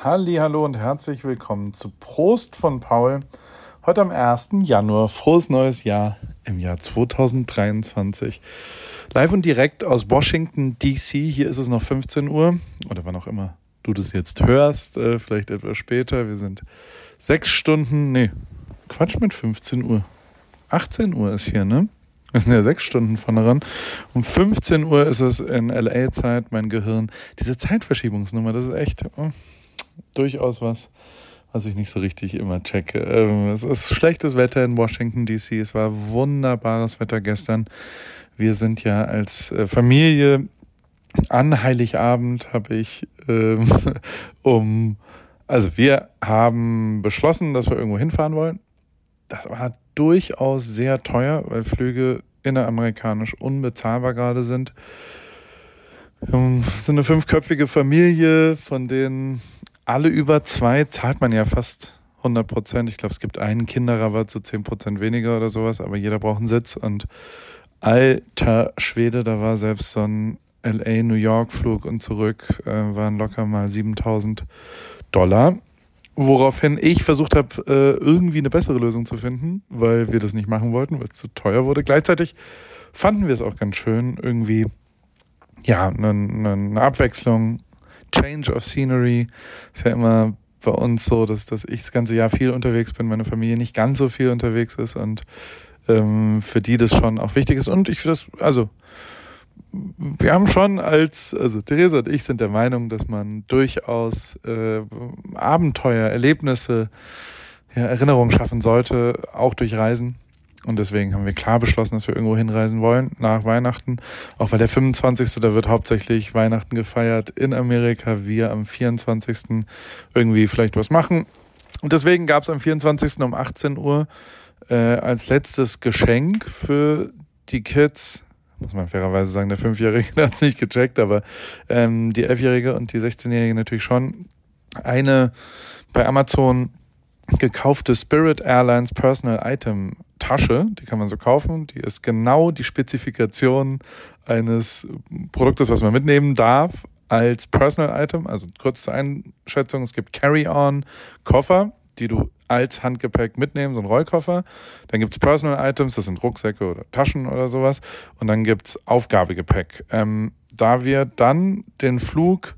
Hallo und herzlich willkommen zu Prost von Paul. Heute am 1. Januar, frohes neues Jahr im Jahr 2023. Live und direkt aus Washington, DC. Hier ist es noch 15 Uhr oder wann auch immer du das jetzt hörst, äh, vielleicht etwas später. Wir sind sechs Stunden, nee, Quatsch mit 15 Uhr. 18 Uhr ist hier, ne? Wir sind ja sechs Stunden von daran. Um 15 Uhr ist es in LA-Zeit, mein Gehirn. Diese Zeitverschiebungsnummer, das ist echt oh, durchaus was, was ich nicht so richtig immer checke. Ähm, es ist schlechtes Wetter in Washington, D.C. Es war wunderbares Wetter gestern. Wir sind ja als äh, Familie an Heiligabend habe ich ähm, um, also wir haben beschlossen, dass wir irgendwo hinfahren wollen. Das war durchaus sehr teuer, weil Flüge inneramerikanisch unbezahlbar gerade sind. Wir sind eine fünfköpfige Familie, von denen alle über zwei zahlt man ja fast 100 Prozent. Ich glaube, es gibt einen Kinderrabatt, so 10 Prozent weniger oder sowas, aber jeder braucht einen Sitz. Und alter Schwede, da war selbst so ein LA-New York-Flug und zurück, äh, waren locker mal 7000 Dollar. Woraufhin ich versucht habe, äh, irgendwie eine bessere Lösung zu finden, weil wir das nicht machen wollten, weil es zu teuer wurde. Gleichzeitig fanden wir es auch ganz schön, irgendwie, ja, eine, eine Abwechslung, Change of Scenery. Ist ja immer bei uns so, dass, dass ich das ganze Jahr viel unterwegs bin, meine Familie nicht ganz so viel unterwegs ist und ähm, für die das schon auch wichtig ist. Und ich finde das, also wir haben schon als, also Theresa und ich sind der Meinung, dass man durchaus äh, Abenteuer, Erlebnisse, ja, Erinnerungen schaffen sollte, auch durch Reisen. Und deswegen haben wir klar beschlossen, dass wir irgendwo hinreisen wollen nach Weihnachten. Auch weil der 25. da wird hauptsächlich Weihnachten gefeiert in Amerika. Wir am 24. irgendwie vielleicht was machen. Und deswegen gab es am 24. um 18 Uhr äh, als letztes Geschenk für die Kids muss man fairerweise sagen, der Fünfjährige hat es nicht gecheckt, aber ähm, die Elfjährige und die 16-Jährige natürlich schon. Eine bei Amazon gekaufte Spirit Airlines Personal Item Tasche, die kann man so kaufen, die ist genau die Spezifikation eines Produktes, was man mitnehmen darf als Personal Item, also kurz zur Einschätzung, es gibt Carry-on Koffer, die du als Handgepäck mitnehmen, so ein Rollkoffer. Dann gibt es Personal Items, das sind Rucksäcke oder Taschen oder sowas. Und dann gibt es Aufgabegepäck. Ähm, da wir dann den Flug,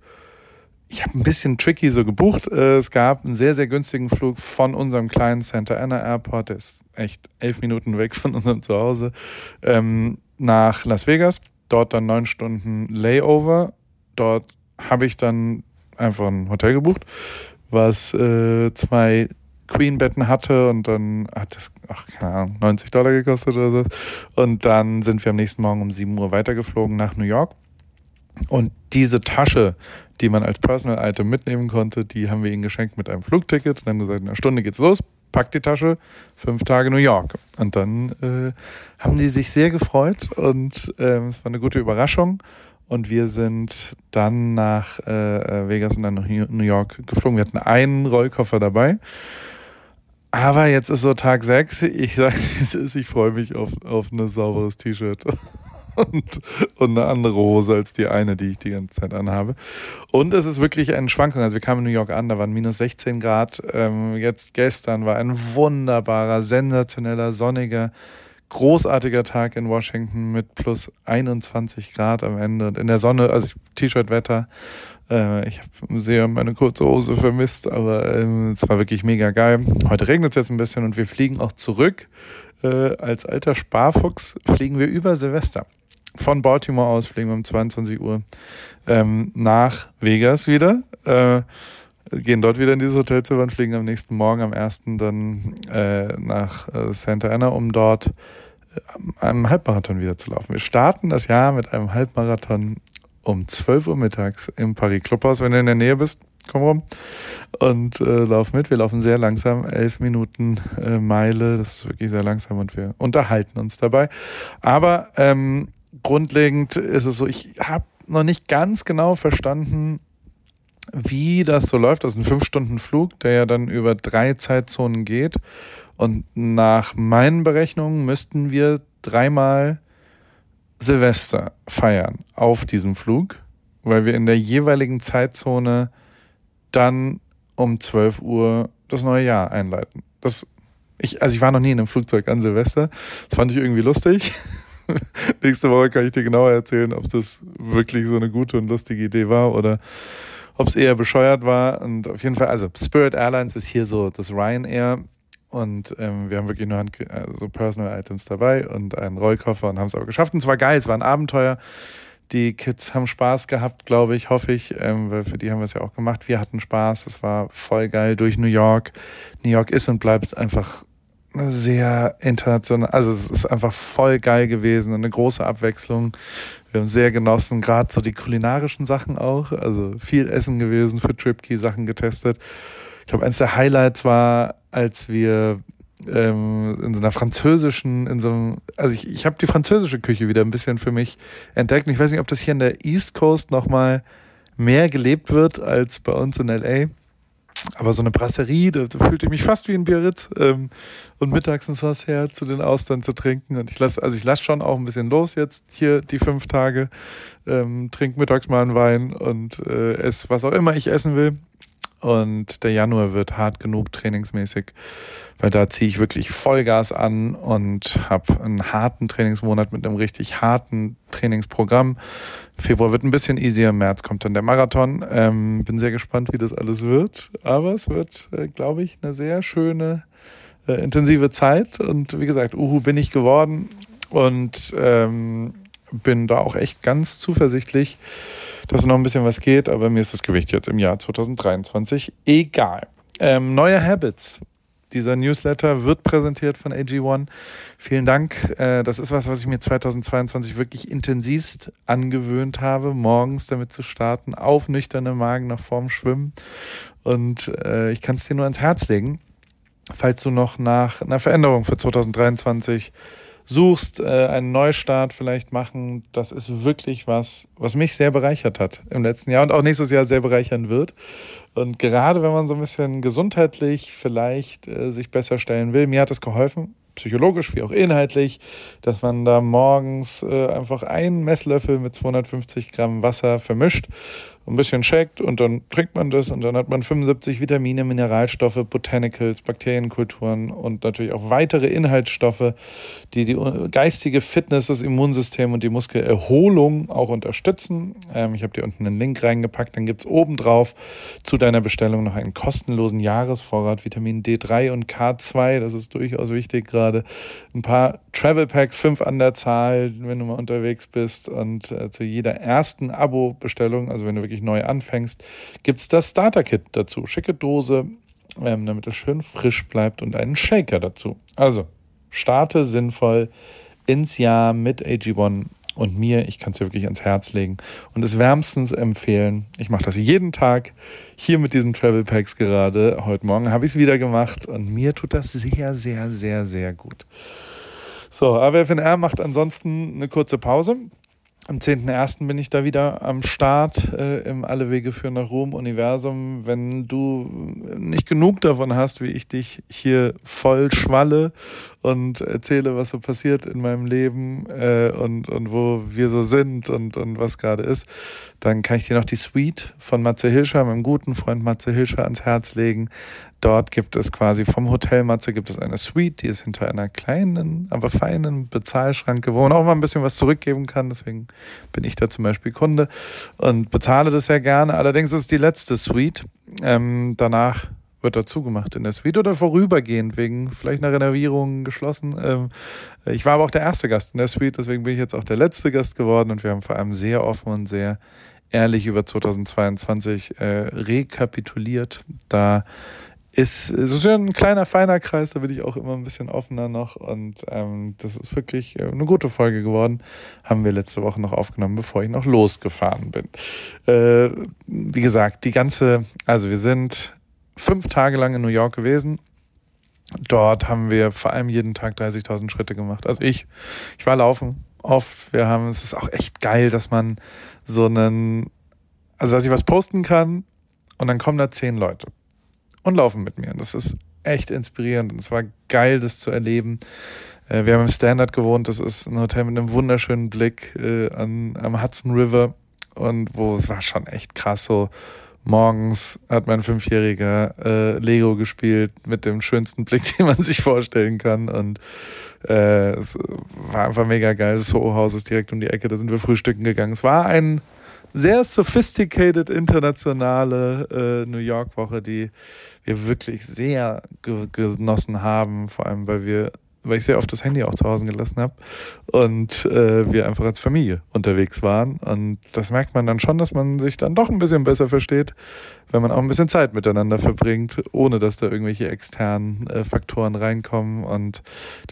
ich habe ein bisschen tricky so gebucht. Äh, es gab einen sehr, sehr günstigen Flug von unserem kleinen Santa Ana Airport, der ist echt elf Minuten weg von unserem Zuhause, ähm, nach Las Vegas. Dort dann neun Stunden Layover. Dort habe ich dann einfach ein Hotel gebucht, was äh, zwei Queen-Betten hatte und dann hat es, ach, keine Ahnung, 90 Dollar gekostet oder so. Und dann sind wir am nächsten Morgen um 7 Uhr weitergeflogen nach New York. Und diese Tasche, die man als Personal Item mitnehmen konnte, die haben wir ihnen geschenkt mit einem Flugticket und haben gesagt, in einer Stunde geht's los, packt die Tasche, fünf Tage New York. Und dann äh, haben die sich sehr gefreut und äh, es war eine gute Überraschung. Und wir sind dann nach äh, Vegas und dann nach New York geflogen. Wir hatten einen Rollkoffer dabei aber jetzt ist so Tag 6. Ich sage, ich freue mich auf, auf ein sauberes T-Shirt und, und eine andere Hose als die eine, die ich die ganze Zeit anhabe. Und es ist wirklich eine Schwankung. Also wir kamen in New York an, da waren minus 16 Grad. Ähm, jetzt gestern war ein wunderbarer, sensationeller, sonniger, großartiger Tag in Washington mit plus 21 Grad am Ende. Und in der Sonne, also T-Shirt-Wetter äh, ich habe sehr meine kurze Hose vermisst, aber ähm, es war wirklich mega geil. Heute regnet es jetzt ein bisschen und wir fliegen auch zurück. Äh, als alter Sparfuchs fliegen wir über Silvester. Von Baltimore aus fliegen wir um 22 Uhr ähm, nach Vegas wieder. Äh, gehen dort wieder in dieses Hotelzimmer und fliegen am nächsten Morgen, am 1. dann äh, nach äh, Santa Ana, um dort äh, einem Halbmarathon wieder zu laufen. Wir starten das Jahr mit einem Halbmarathon um 12 Uhr mittags im Paris Clubhaus, wenn du in der Nähe bist. Komm rum und äh, lauf mit. Wir laufen sehr langsam, elf Minuten äh, Meile. Das ist wirklich sehr langsam und wir unterhalten uns dabei. Aber ähm, grundlegend ist es so, ich habe noch nicht ganz genau verstanden, wie das so läuft. Das ist ein fünf Stunden Flug, der ja dann über drei Zeitzonen geht. Und nach meinen Berechnungen müssten wir dreimal Silvester feiern auf diesem Flug, weil wir in der jeweiligen Zeitzone dann um 12 Uhr das neue Jahr einleiten. Das, ich, also ich war noch nie in einem Flugzeug an Silvester. Das fand ich irgendwie lustig. Nächste Woche kann ich dir genauer erzählen, ob das wirklich so eine gute und lustige Idee war oder ob es eher bescheuert war. Und auf jeden Fall, also Spirit Airlines ist hier so das Ryanair. Und ähm, wir haben wirklich nur Hand, also Personal Items dabei und einen Rollkoffer und haben es aber geschafft. Und es war geil, es war ein Abenteuer. Die Kids haben Spaß gehabt, glaube ich, hoffe ich, ähm, weil für die haben wir es ja auch gemacht. Wir hatten Spaß, es war voll geil durch New York. New York ist und bleibt einfach sehr international. Also es ist einfach voll geil gewesen und eine große Abwechslung. Wir haben sehr genossen, gerade so die kulinarischen Sachen auch. Also viel Essen gewesen, für Tripkey Sachen getestet. Ich glaube, eines der Highlights war, als wir ähm, in so einer französischen, in so einem, also ich, ich habe die französische Küche wieder ein bisschen für mich entdeckt. Und ich weiß nicht, ob das hier in der East Coast nochmal mehr gelebt wird als bei uns in LA. Aber so eine Brasserie, da, da fühlte ich mich fast wie ein Biarritz. Ähm, und mittags ins Haus her zu den Austern zu trinken. Und ich lasse, also ich lasse schon auch ein bisschen los jetzt hier die fünf Tage. Ähm, trink mittags mal einen Wein und äh, esse, was auch immer ich essen will. Und der Januar wird hart genug trainingsmäßig, weil da ziehe ich wirklich Vollgas an und habe einen harten Trainingsmonat mit einem richtig harten Trainingsprogramm. Februar wird ein bisschen easier, März kommt dann der Marathon. Ähm, bin sehr gespannt, wie das alles wird. Aber es wird, äh, glaube ich, eine sehr schöne, äh, intensive Zeit. Und wie gesagt, Uhu bin ich geworden und ähm, bin da auch echt ganz zuversichtlich dass noch ein bisschen was geht, aber mir ist das Gewicht jetzt im Jahr 2023 egal. Ähm, neue Habits. Dieser Newsletter wird präsentiert von AG1. Vielen Dank. Äh, das ist was, was ich mir 2022 wirklich intensivst angewöhnt habe, morgens damit zu starten, auf nüchterne Magen nach vorm Schwimmen. Und äh, ich kann es dir nur ans Herz legen, falls du noch nach einer Veränderung für 2023 suchst, äh, einen Neustart vielleicht machen, das ist wirklich was, was mich sehr bereichert hat im letzten Jahr und auch nächstes Jahr sehr bereichern wird. Und gerade wenn man so ein bisschen gesundheitlich vielleicht äh, sich besser stellen will, mir hat es geholfen, psychologisch wie auch inhaltlich, dass man da morgens äh, einfach einen Messlöffel mit 250 Gramm Wasser vermischt ein bisschen shakt und dann trinkt man das und dann hat man 75 Vitamine, Mineralstoffe, Botanicals, Bakterienkulturen und natürlich auch weitere Inhaltsstoffe, die die geistige Fitness, das Immunsystem und die Muskelerholung auch unterstützen. Ähm, ich habe dir unten einen Link reingepackt, dann gibt es obendrauf zu deiner Bestellung noch einen kostenlosen Jahresvorrat Vitamin D3 und K2, das ist durchaus wichtig gerade. Ein paar Travel Packs, fünf an der Zahl, wenn du mal unterwegs bist und äh, zu jeder ersten Abo-Bestellung, also wenn du wirklich neu anfängst, gibt es das Starter-Kit dazu. Schicke Dose, ähm, damit es schön frisch bleibt und einen Shaker dazu. Also, starte sinnvoll ins Jahr mit AG1 und mir. Ich kann es dir wirklich ans Herz legen und es wärmstens empfehlen. Ich mache das jeden Tag hier mit diesen Travel Packs gerade. Heute Morgen habe ich es wieder gemacht und mir tut das sehr, sehr, sehr, sehr gut. So, AWFNR macht ansonsten eine kurze Pause. Am 10.01. bin ich da wieder am Start äh, im Alle Wege führen nach Rom Universum. Wenn du nicht genug davon hast, wie ich dich hier voll schwalle und erzähle, was so passiert in meinem Leben äh, und, und wo wir so sind und, und was gerade ist, dann kann ich dir noch die Suite von Matze Hilscher, meinem guten Freund Matze Hilscher, ans Herz legen. Dort gibt es quasi vom Hotel Matze gibt es eine Suite, die ist hinter einer kleinen, aber feinen Bezahlschranke, wo man auch mal ein bisschen was zurückgeben kann. Deswegen bin ich da zum Beispiel Kunde und bezahle das sehr gerne. Allerdings ist es die letzte Suite. Ähm, danach wird da zugemacht in der Suite oder vorübergehend wegen vielleicht einer Renovierung geschlossen. Ähm, ich war aber auch der erste Gast in der Suite, deswegen bin ich jetzt auch der letzte Gast geworden und wir haben vor allem sehr offen und sehr ehrlich über 2022 äh, rekapituliert. Da ist, es ist ja ein kleiner, feiner Kreis, da bin ich auch immer ein bisschen offener noch und ähm, das ist wirklich äh, eine gute Folge geworden. Haben wir letzte Woche noch aufgenommen, bevor ich noch losgefahren bin. Äh, wie gesagt, die ganze, also wir sind fünf Tage lang in New York gewesen. Dort haben wir vor allem jeden Tag 30.000 Schritte gemacht. Also ich, ich war laufen oft. Wir haben, es ist auch echt geil, dass man so einen, also dass ich was posten kann und dann kommen da zehn Leute und laufen mit mir. Das ist echt inspirierend und es war geil, das zu erleben. Äh, wir haben im Standard gewohnt, das ist ein Hotel mit einem wunderschönen Blick äh, an, am Hudson River und wo es war schon echt krass so Morgens hat mein Fünfjähriger äh, Lego gespielt mit dem schönsten Blick, den man sich vorstellen kann. Und äh, es war einfach mega geil. Das Soho-Haus ist direkt um die Ecke, da sind wir frühstücken gegangen. Es war ein sehr sophisticated internationale äh, New York-Woche, die wir wirklich sehr ge genossen haben, vor allem weil wir weil ich sehr oft das Handy auch zu Hause gelassen habe und äh, wir einfach als Familie unterwegs waren. Und das merkt man dann schon, dass man sich dann doch ein bisschen besser versteht, wenn man auch ein bisschen Zeit miteinander verbringt, ohne dass da irgendwelche externen äh, Faktoren reinkommen. Und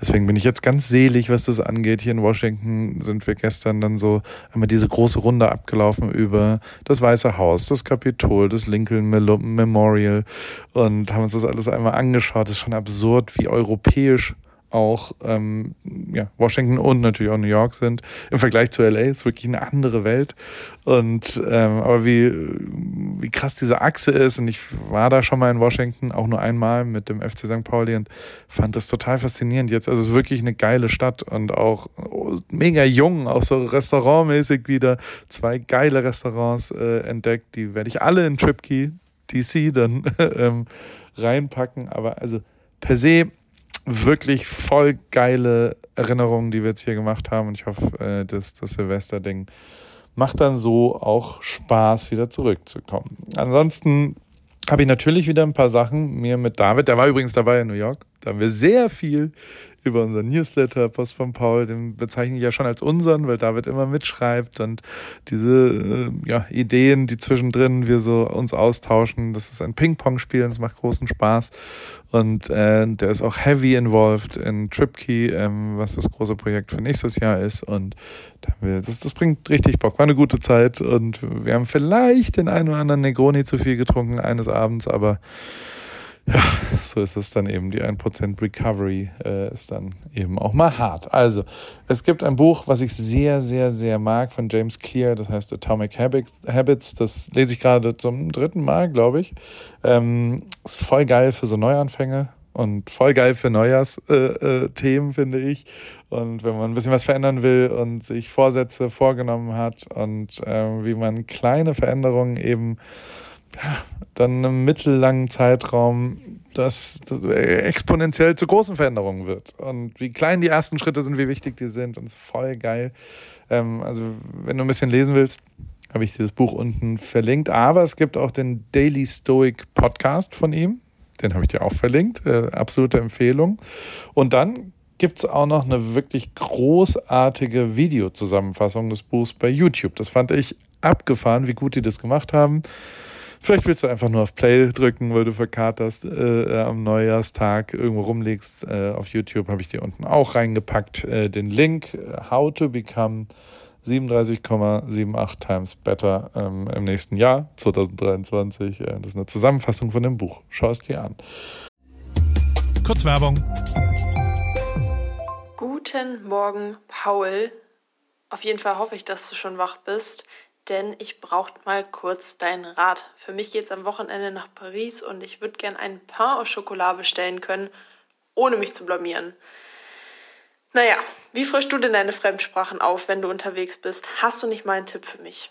deswegen bin ich jetzt ganz selig, was das angeht. Hier in Washington sind wir gestern dann so einmal diese große Runde abgelaufen über das Weiße Haus, das Kapitol, das Lincoln Memorial und haben uns das alles einmal angeschaut. Das ist schon absurd, wie europäisch auch ähm, ja, Washington und natürlich auch New York sind. Im Vergleich zu LA ist wirklich eine andere Welt. Und ähm, aber wie, wie krass diese Achse ist, und ich war da schon mal in Washington, auch nur einmal mit dem FC St. Pauli und fand das total faszinierend jetzt. Also es ist wirklich eine geile Stadt und auch mega jung, auch so restaurantmäßig wieder. Zwei geile Restaurants äh, entdeckt, die werde ich alle in TripKey DC dann ähm, reinpacken. Aber also per se wirklich voll geile Erinnerungen, die wir jetzt hier gemacht haben. Und ich hoffe, äh, dass das Silvester-Ding macht dann so auch Spaß, wieder zurückzukommen. Ansonsten habe ich natürlich wieder ein paar Sachen mir mit David, der war übrigens dabei in New York, da haben wir sehr viel über unseren Newsletter Post von Paul, den bezeichne ich ja schon als unseren, weil David immer mitschreibt und diese äh, ja, Ideen, die zwischendrin wir so uns austauschen, das ist ein Ping-Pong-Spiel, es macht großen Spaß. Und äh, der ist auch heavy involved in TripKey, ähm, was das große Projekt für nächstes Jahr ist. Und das, das bringt richtig Bock, war eine gute Zeit und wir haben vielleicht den einen oder anderen Negroni zu viel getrunken eines Abends, aber ja, so ist es dann eben. Die 1% Recovery äh, ist dann eben auch mal hart. Also, es gibt ein Buch, was ich sehr, sehr, sehr mag von James Clear, das heißt Atomic Habits. Das lese ich gerade zum dritten Mal, glaube ich. Ähm, ist voll geil für so Neuanfänge und voll geil für Neujahrsthemen, äh, äh, finde ich. Und wenn man ein bisschen was verändern will und sich Vorsätze vorgenommen hat und äh, wie man kleine Veränderungen eben dann einem mittellangen Zeitraum das, das exponentiell zu großen Veränderungen wird. Und wie klein die ersten Schritte sind, wie wichtig die sind. Und voll geil. Ähm, also, wenn du ein bisschen lesen willst, habe ich dieses Buch unten verlinkt. Aber es gibt auch den Daily Stoic Podcast von ihm. Den habe ich dir auch verlinkt. Äh, absolute Empfehlung. Und dann gibt es auch noch eine wirklich großartige Videozusammenfassung des Buchs bei YouTube. Das fand ich abgefahren, wie gut die das gemacht haben. Vielleicht willst du einfach nur auf Play drücken, weil du verkaterst äh, am Neujahrstag irgendwo rumliegst. Äh, auf YouTube habe ich dir unten auch reingepackt äh, den Link äh, How to Become 37,78 times better ähm, im nächsten Jahr 2023. Äh, das ist eine Zusammenfassung von dem Buch. Schau es dir an. Kurz Werbung. Guten Morgen, Paul. Auf jeden Fall hoffe ich, dass du schon wach bist denn ich brauche mal kurz deinen Rat. Für mich geht es am Wochenende nach Paris und ich würde gern einen Pain au Chocolat bestellen können, ohne mich zu blamieren. Naja, wie frischst du denn deine Fremdsprachen auf, wenn du unterwegs bist? Hast du nicht mal einen Tipp für mich?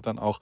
dann auch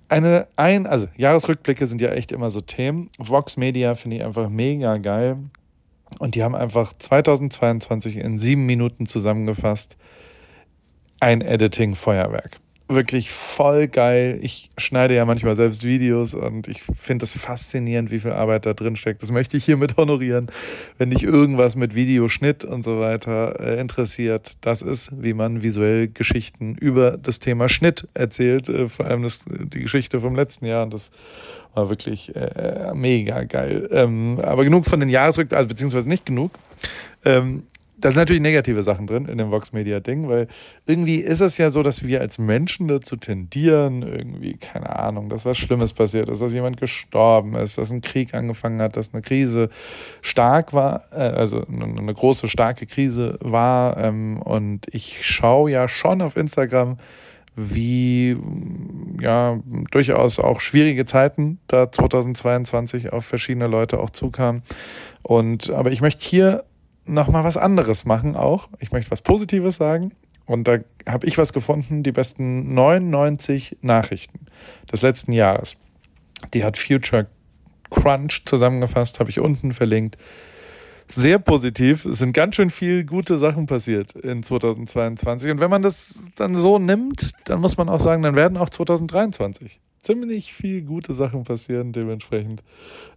eine, ein, also Jahresrückblicke sind ja echt immer so Themen. Vox Media finde ich einfach mega geil. Und die haben einfach 2022 in sieben Minuten zusammengefasst ein Editing-Feuerwerk wirklich voll geil. Ich schneide ja manchmal selbst Videos und ich finde es faszinierend, wie viel Arbeit da drin steckt. Das möchte ich hiermit honorieren. Wenn dich irgendwas mit Videoschnitt und so weiter äh, interessiert, das ist, wie man visuell Geschichten über das Thema Schnitt erzählt. Äh, vor allem das, die Geschichte vom letzten Jahr. Und das war wirklich äh, mega geil. Ähm, aber genug von den Jahresrückblicken, also beziehungsweise nicht genug. Ähm, da sind natürlich negative Sachen drin in dem Vox Media Ding, weil irgendwie ist es ja so, dass wir als Menschen dazu tendieren, irgendwie, keine Ahnung, dass was Schlimmes passiert ist, dass jemand gestorben ist, dass ein Krieg angefangen hat, dass eine Krise stark war, äh, also eine große, starke Krise war. Ähm, und ich schaue ja schon auf Instagram, wie ja durchaus auch schwierige Zeiten da 2022 auf verschiedene Leute auch zukamen. Und aber ich möchte hier nochmal was anderes machen auch. Ich möchte was Positives sagen. Und da habe ich was gefunden, die besten 99 Nachrichten des letzten Jahres. Die hat Future Crunch zusammengefasst, habe ich unten verlinkt. Sehr positiv. Es sind ganz schön viel gute Sachen passiert in 2022. Und wenn man das dann so nimmt, dann muss man auch sagen, dann werden auch 2023 ziemlich viel gute Sachen passieren. Dementsprechend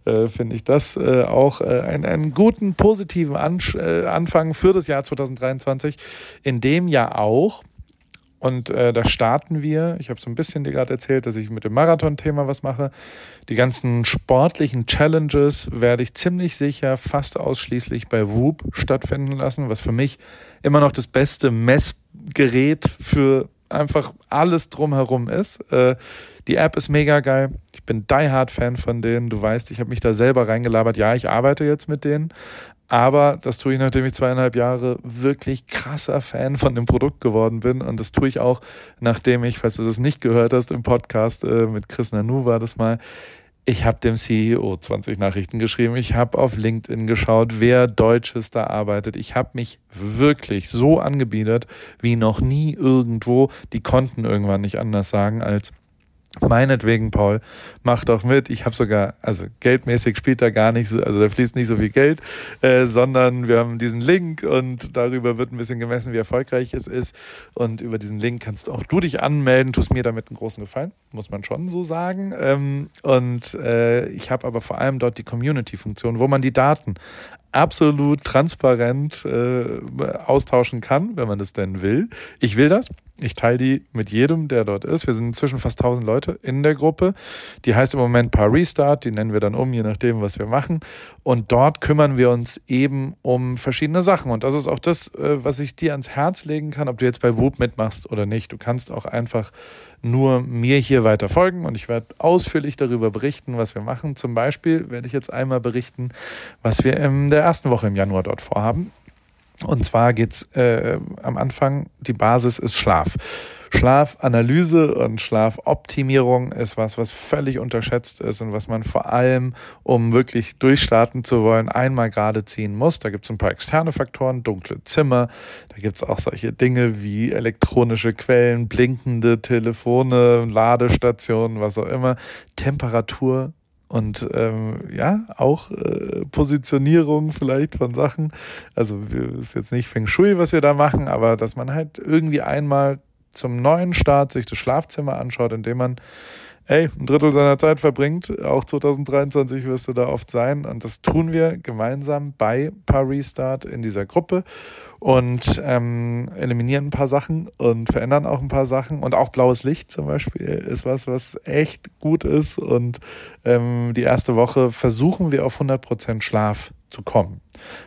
äh, finde ich das äh, auch äh, einen, einen guten, positiven An äh, Anfang für das Jahr 2023, in dem ja auch, und äh, da starten wir, ich habe so ein bisschen dir gerade erzählt, dass ich mit dem Marathon-Thema was mache. Die ganzen sportlichen Challenges werde ich ziemlich sicher fast ausschließlich bei Whoop stattfinden lassen, was für mich immer noch das beste Messgerät für einfach alles drumherum ist. Äh, die App ist mega geil. Ich bin die Hard Fan von denen. Du weißt, ich habe mich da selber reingelabert. Ja, ich arbeite jetzt mit denen. Aber das tue ich, nachdem ich zweieinhalb Jahre wirklich krasser Fan von dem Produkt geworden bin. Und das tue ich auch, nachdem ich, falls du das nicht gehört hast im Podcast äh, mit Chris Nanu war das mal, ich habe dem CEO 20 Nachrichten geschrieben. Ich habe auf LinkedIn geschaut, wer Deutsches da arbeitet. Ich habe mich wirklich so angebiedert wie noch nie irgendwo. Die konnten irgendwann nicht anders sagen als Meinetwegen, Paul, mach doch mit. Ich habe sogar, also geldmäßig spielt da gar nicht so, also da fließt nicht so viel Geld, äh, sondern wir haben diesen Link und darüber wird ein bisschen gemessen, wie erfolgreich es ist. Und über diesen Link kannst auch du dich anmelden, tust mir damit einen großen Gefallen, muss man schon so sagen. Ähm, und äh, ich habe aber vor allem dort die Community-Funktion, wo man die Daten absolut transparent äh, austauschen kann, wenn man das denn will. Ich will das. Ich teile die mit jedem, der dort ist. Wir sind inzwischen fast 1000 Leute in der Gruppe. Die heißt im Moment Paar Restart. Die nennen wir dann um, je nachdem, was wir machen. Und dort kümmern wir uns eben um verschiedene Sachen. Und das ist auch das, äh, was ich dir ans Herz legen kann, ob du jetzt bei Whoop mitmachst oder nicht. Du kannst auch einfach nur mir hier weiter folgen und ich werde ausführlich darüber berichten, was wir machen. Zum Beispiel werde ich jetzt einmal berichten, was wir in der ersten Woche im Januar dort vorhaben. Und zwar geht's äh, am Anfang, die Basis ist Schlaf. Schlafanalyse und Schlafoptimierung ist was, was völlig unterschätzt ist und was man vor allem, um wirklich durchstarten zu wollen, einmal gerade ziehen muss. Da gibt es ein paar externe Faktoren, dunkle Zimmer, da gibt es auch solche Dinge wie elektronische Quellen, blinkende Telefone, Ladestationen, was auch immer, Temperatur, und ähm, ja, auch äh, Positionierung vielleicht von Sachen. Also ist jetzt nicht Feng Shui, was wir da machen, aber dass man halt irgendwie einmal zum neuen Start sich das Schlafzimmer anschaut, indem man ey, ein Drittel seiner Zeit verbringt. Auch 2023 wirst du da oft sein. Und das tun wir gemeinsam bei Paar Restart in dieser Gruppe und ähm, eliminieren ein paar Sachen und verändern auch ein paar Sachen. Und auch blaues Licht zum Beispiel ist was, was echt gut ist. Und ähm, die erste Woche versuchen wir auf 100% Schlaf zu kommen.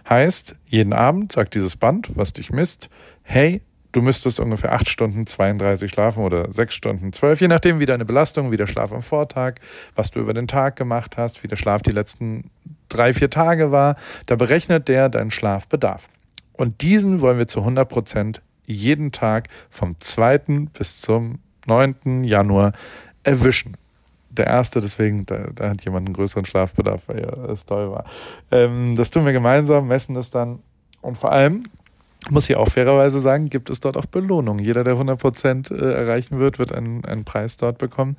Heißt, jeden Abend sagt dieses Band, was dich misst, hey, du müsstest ungefähr acht Stunden 32 schlafen oder sechs Stunden zwölf, je nachdem, wie deine Belastung, wie der Schlaf am Vortag, was du über den Tag gemacht hast, wie der Schlaf die letzten drei, vier Tage war. Da berechnet der deinen Schlafbedarf. Und diesen wollen wir zu 100 Prozent jeden Tag vom 2. bis zum 9. Januar erwischen. Der erste, deswegen, da, da hat jemand einen größeren Schlafbedarf, weil es toll war. Ähm, das tun wir gemeinsam, messen das dann. Und vor allem muss ich auch fairerweise sagen, gibt es dort auch Belohnungen. Jeder, der 100 Prozent äh, erreichen wird, wird einen, einen Preis dort bekommen.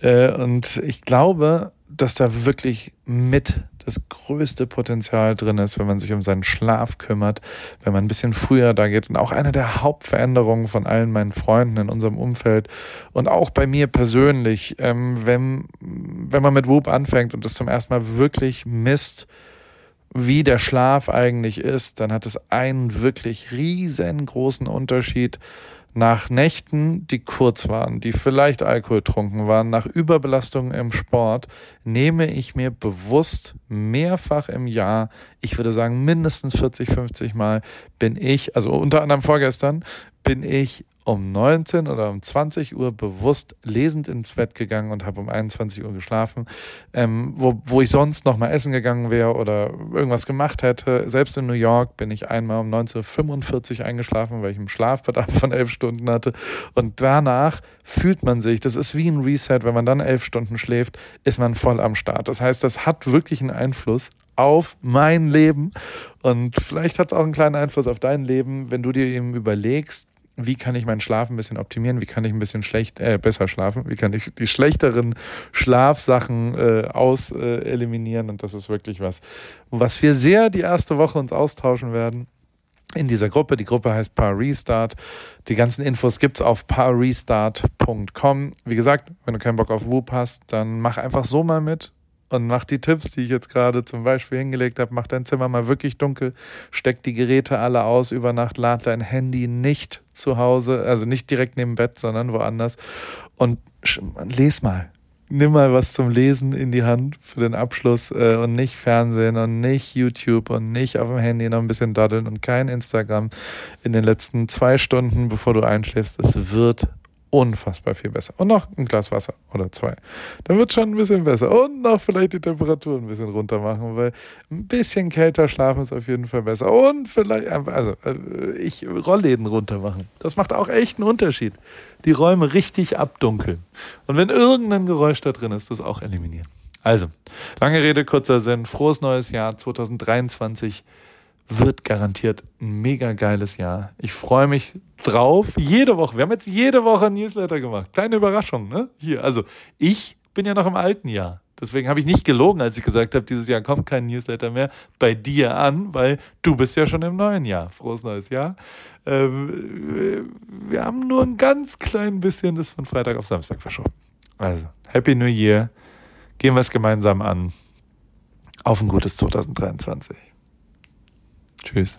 Äh, und ich glaube, dass da wirklich mit das größte Potenzial drin ist, wenn man sich um seinen Schlaf kümmert, wenn man ein bisschen früher da geht. Und auch eine der Hauptveränderungen von allen meinen Freunden in unserem Umfeld und auch bei mir persönlich, ähm, wenn, wenn man mit Whoop anfängt und das zum ersten Mal wirklich misst, wie der Schlaf eigentlich ist, dann hat es einen wirklich riesengroßen Unterschied nach Nächten, die kurz waren, die vielleicht alkoholtrunken waren, nach Überbelastung im Sport, nehme ich mir bewusst mehrfach im Jahr, ich würde sagen mindestens 40, 50 Mal, bin ich, also unter anderem vorgestern, bin ich um 19 oder um 20 Uhr bewusst lesend ins Bett gegangen und habe um 21 Uhr geschlafen, ähm, wo, wo ich sonst noch mal essen gegangen wäre oder irgendwas gemacht hätte. Selbst in New York bin ich einmal um 19.45 Uhr eingeschlafen, weil ich einen Schlafbedarf von elf Stunden hatte. Und danach fühlt man sich, das ist wie ein Reset, wenn man dann elf Stunden schläft, ist man voll am Start. Das heißt, das hat wirklich einen Einfluss auf mein Leben. Und vielleicht hat es auch einen kleinen Einfluss auf dein Leben, wenn du dir eben überlegst, wie kann ich meinen Schlaf ein bisschen optimieren, wie kann ich ein bisschen schlecht, äh, besser schlafen, wie kann ich die schlechteren Schlafsachen äh, aus äh, eliminieren und das ist wirklich was, was wir sehr die erste Woche uns austauschen werden in dieser Gruppe. Die Gruppe heißt Power Restart. Die ganzen Infos gibt's auf powerrestart.com. Wie gesagt, wenn du keinen Bock auf Whoop hast, dann mach einfach so mal mit und mach die Tipps, die ich jetzt gerade zum Beispiel hingelegt habe. Mach dein Zimmer mal wirklich dunkel, steck die Geräte alle aus über Nacht, lad dein Handy nicht zu Hause, also nicht direkt neben Bett, sondern woanders und les mal. Nimm mal was zum Lesen in die Hand für den Abschluss äh, und nicht Fernsehen und nicht YouTube und nicht auf dem Handy noch ein bisschen daddeln und kein Instagram in den letzten zwei Stunden, bevor du einschläfst. Es wird unfassbar viel besser. Und noch ein Glas Wasser oder zwei. Dann wird schon ein bisschen besser. Und noch vielleicht die Temperatur ein bisschen runter machen, weil ein bisschen kälter schlafen ist auf jeden Fall besser. Und vielleicht, also äh, ich Rollläden runter machen. Das macht auch echt einen Unterschied. Die Räume richtig abdunkeln. Und wenn irgendein Geräusch da drin ist, das auch eliminieren. Also, lange Rede, kurzer Sinn. Frohes neues Jahr 2023 wird garantiert ein mega geiles Jahr. Ich freue mich drauf. Jede Woche. Wir haben jetzt jede Woche ein Newsletter gemacht. Kleine Überraschung, ne? Hier. Also ich bin ja noch im alten Jahr. Deswegen habe ich nicht gelogen, als ich gesagt habe, dieses Jahr kommt kein Newsletter mehr bei dir an, weil du bist ja schon im neuen Jahr. Frohes neues Jahr. Ähm, wir haben nur ein ganz klein bisschen das von Freitag auf Samstag verschoben. Also, Happy New Year. Gehen wir es gemeinsam an. Auf ein gutes 2023. Tschüss.